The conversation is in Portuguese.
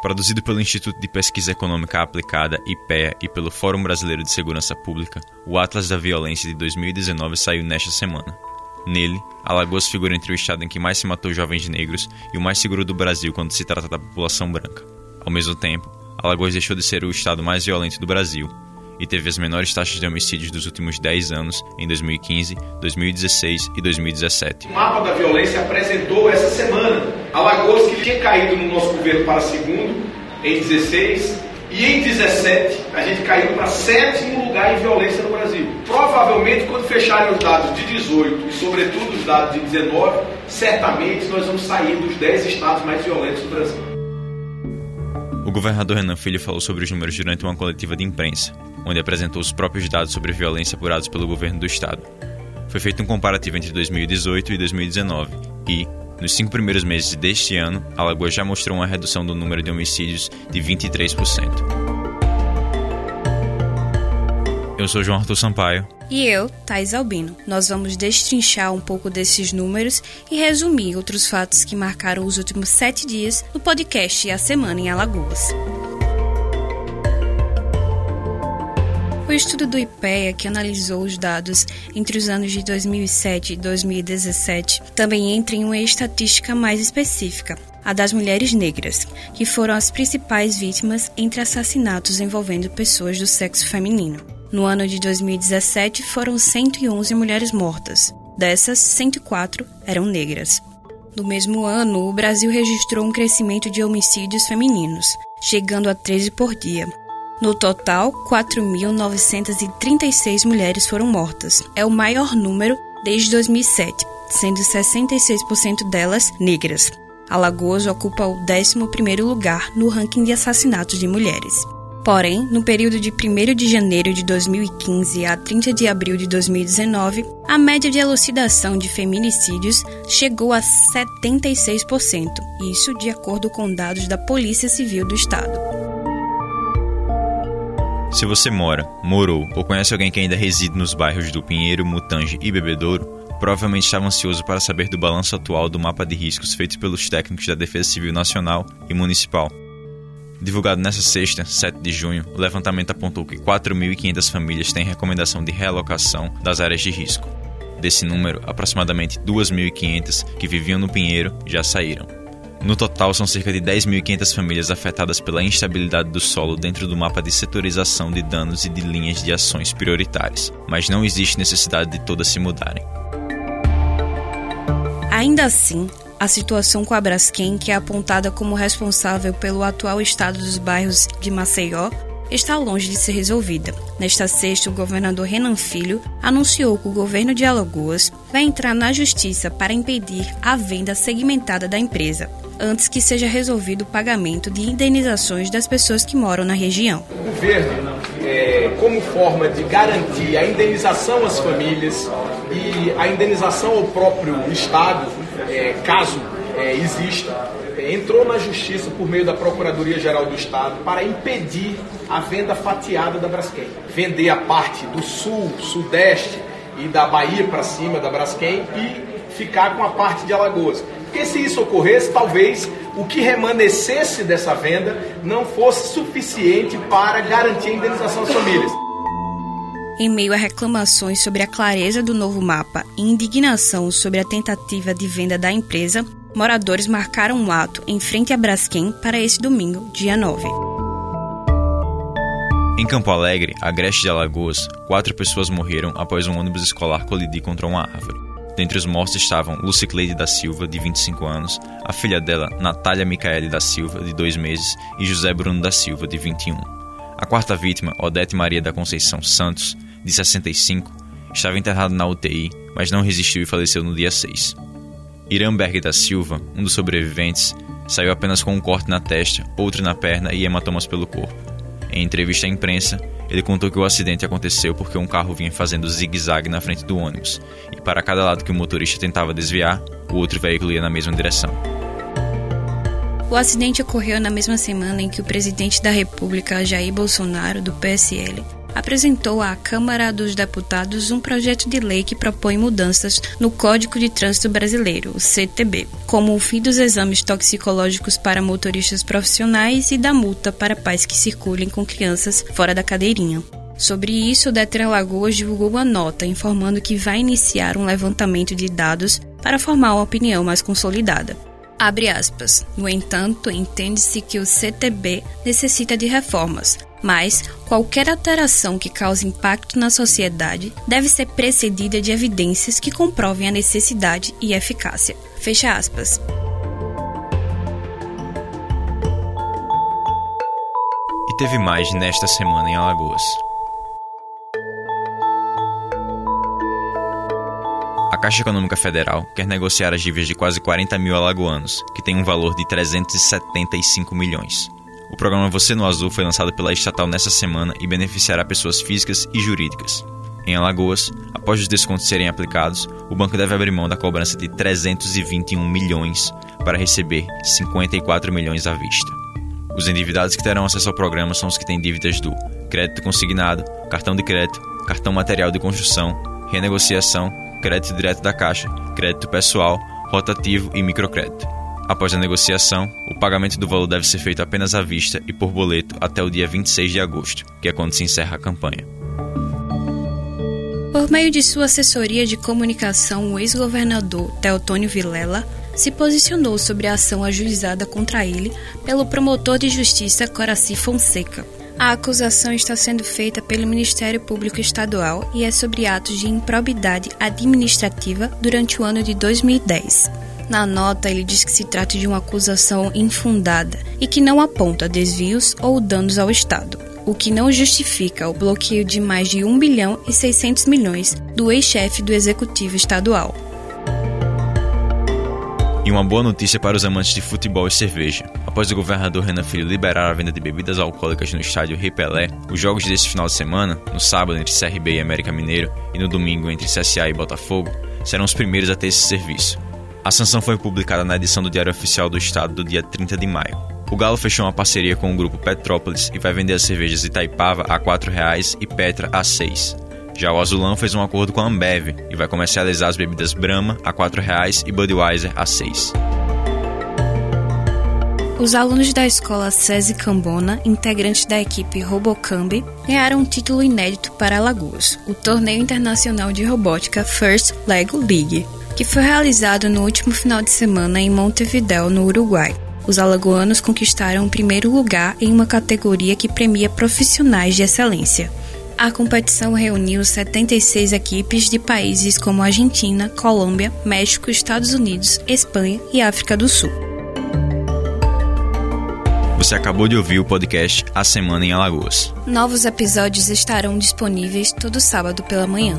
Produzido pelo Instituto de Pesquisa Econômica Aplicada, IPEA, e pelo Fórum Brasileiro de Segurança Pública, o Atlas da Violência de 2019 saiu nesta semana. Nele, Alagoas figura entre o estado em que mais se matou jovens negros e o mais seguro do Brasil quando se trata da população branca. Ao mesmo tempo, Alagoas deixou de ser o estado mais violento do Brasil e teve as menores taxas de homicídios dos últimos 10 anos em 2015, 2016 e 2017. O mapa da violência apresentou essa semana Alagoas que tinha caído no nosso governo para segundo em 16 e em 17 a gente caiu para sétimo lugar em violência no Brasil. Provavelmente quando fecharem os dados de 18 e sobretudo os dados de 19, certamente nós vamos sair dos 10 estados mais violentos do Brasil. O governador Renan Filho falou sobre os números durante uma coletiva de imprensa, onde apresentou os próprios dados sobre violência apurados pelo governo do estado. Foi feito um comparativo entre 2018 e 2019 e, nos cinco primeiros meses deste ano, Alagoas já mostrou uma redução do número de homicídios de 23%. Eu sou João Arthur Sampaio. E eu, Thais Albino. Nós vamos destrinchar um pouco desses números e resumir outros fatos que marcaram os últimos sete dias no podcast A Semana em Alagoas. O estudo do IPEA, que analisou os dados entre os anos de 2007 e 2017, também entra em uma estatística mais específica, a das mulheres negras, que foram as principais vítimas entre assassinatos envolvendo pessoas do sexo feminino. No ano de 2017, foram 111 mulheres mortas. Dessas, 104 eram negras. No mesmo ano, o Brasil registrou um crescimento de homicídios femininos, chegando a 13 por dia. No total, 4.936 mulheres foram mortas. É o maior número desde 2007, sendo 66% delas negras. Alagoas ocupa o 11º lugar no ranking de assassinatos de mulheres. Porém, no período de 1 de janeiro de 2015 a 30 de abril de 2019, a média de elucidação de feminicídios chegou a 76%, isso de acordo com dados da Polícia Civil do Estado. Se você mora, morou ou conhece alguém que ainda reside nos bairros do Pinheiro, Mutange e Bebedouro, provavelmente estava ansioso para saber do balanço atual do mapa de riscos feito pelos técnicos da Defesa Civil Nacional e Municipal Divulgado nesta sexta, 7 de junho, o levantamento apontou que 4.500 famílias têm recomendação de realocação das áreas de risco. Desse número, aproximadamente 2.500 que viviam no Pinheiro já saíram. No total, são cerca de 10.500 famílias afetadas pela instabilidade do solo dentro do mapa de setorização de danos e de linhas de ações prioritárias, mas não existe necessidade de todas se mudarem. Ainda assim, a situação com a Braskem, que é apontada como responsável pelo atual estado dos bairros de Maceió, está longe de ser resolvida. Nesta sexta, o governador Renan Filho anunciou que o governo de Alagoas vai entrar na justiça para impedir a venda segmentada da empresa, antes que seja resolvido o pagamento de indenizações das pessoas que moram na região. O governo, é, como forma de garantir a indenização às famílias e a indenização ao próprio Estado, caso é, exista, é, entrou na justiça por meio da Procuradoria-Geral do Estado para impedir a venda fatiada da Braskem. Vender a parte do sul, sudeste e da Bahia para cima da Braskem e ficar com a parte de Alagoas. Porque se isso ocorresse, talvez o que remanescesse dessa venda não fosse suficiente para garantir a indenização às famílias. Em meio a reclamações sobre a clareza do novo mapa e indignação sobre a tentativa de venda da empresa, moradores marcaram um ato em frente a Braskem para esse domingo, dia 9. Em Campo Alegre, agreste de Alagoas, quatro pessoas morreram após um ônibus escolar colidir contra uma árvore. Dentre os mortos estavam Lucicleide da Silva, de 25 anos, a filha dela, Natália Micaele da Silva, de 2 meses, e José Bruno da Silva, de 21. A quarta vítima, Odete Maria da Conceição Santos, de 65, estava internado na UTI, mas não resistiu e faleceu no dia 6. Iramberg da Silva, um dos sobreviventes, saiu apenas com um corte na testa, outro na perna e hematomas pelo corpo. Em entrevista à imprensa, ele contou que o acidente aconteceu porque um carro vinha fazendo zigue-zague na frente do ônibus, e para cada lado que o motorista tentava desviar, o outro veículo ia na mesma direção. O acidente ocorreu na mesma semana em que o presidente da República, Jair Bolsonaro, do PSL, apresentou à Câmara dos Deputados um projeto de lei que propõe mudanças no Código de Trânsito Brasileiro, o CTB, como o fim dos exames toxicológicos para motoristas profissionais e da multa para pais que circulem com crianças fora da cadeirinha. Sobre isso, o Detran Alagoas divulgou uma nota informando que vai iniciar um levantamento de dados para formar uma opinião mais consolidada. Abre aspas. No entanto, entende-se que o CTB necessita de reformas, mas qualquer alteração que cause impacto na sociedade deve ser precedida de evidências que comprovem a necessidade e eficácia. Fecha aspas. E teve mais nesta semana em Alagoas. A Caixa Econômica Federal quer negociar as dívidas de quase 40 mil alagoanos, que tem um valor de 375 milhões. O programa Você no Azul foi lançado pela estatal nessa semana e beneficiará pessoas físicas e jurídicas. Em Alagoas, após os descontos serem aplicados, o banco deve abrir mão da cobrança de 321 milhões para receber 54 milhões à vista. Os endividados que terão acesso ao programa são os que têm dívidas do crédito consignado, cartão de crédito, cartão material de construção, renegociação crédito direto da Caixa, crédito pessoal, rotativo e microcrédito. Após a negociação, o pagamento do valor deve ser feito apenas à vista e por boleto até o dia 26 de agosto, que é quando se encerra a campanha. Por meio de sua assessoria de comunicação, o ex-governador Teotônio Vilela se posicionou sobre a ação ajuizada contra ele pelo promotor de justiça Coraci Fonseca, a acusação está sendo feita pelo Ministério Público Estadual e é sobre atos de improbidade administrativa durante o ano de 2010. Na nota, ele diz que se trata de uma acusação infundada e que não aponta desvios ou danos ao Estado, o que não justifica o bloqueio de mais de 1 bilhão e 600 milhões do ex-chefe do Executivo Estadual. E uma boa notícia para os amantes de futebol e cerveja. Após o governador Renan Filho liberar a venda de bebidas alcoólicas no estádio Rei Pelé, os jogos desse final de semana, no sábado entre CRB e América Mineiro e no domingo entre CSA e Botafogo, serão os primeiros a ter esse serviço. A sanção foi publicada na edição do Diário Oficial do Estado do dia 30 de maio. O Galo fechou uma parceria com o grupo Petrópolis e vai vender as cervejas Itaipava a R$ 4,00 e Petra a R$ 6,00. Já o Azulão fez um acordo com a Ambev e vai comercializar as bebidas Brahma a R$ 4,00 e Budweiser a R$ 6,00. Os alunos da escola SESI Cambona, integrantes da equipe Robocambi, ganharam um título inédito para Alagoas, o Torneio Internacional de Robótica First Lego League, que foi realizado no último final de semana em Montevideo, no Uruguai. Os alagoanos conquistaram o primeiro lugar em uma categoria que premia profissionais de excelência. A competição reuniu 76 equipes de países como Argentina, Colômbia, México, Estados Unidos, Espanha e África do Sul. Você acabou de ouvir o podcast A Semana em Alagoas. Novos episódios estarão disponíveis todo sábado pela manhã.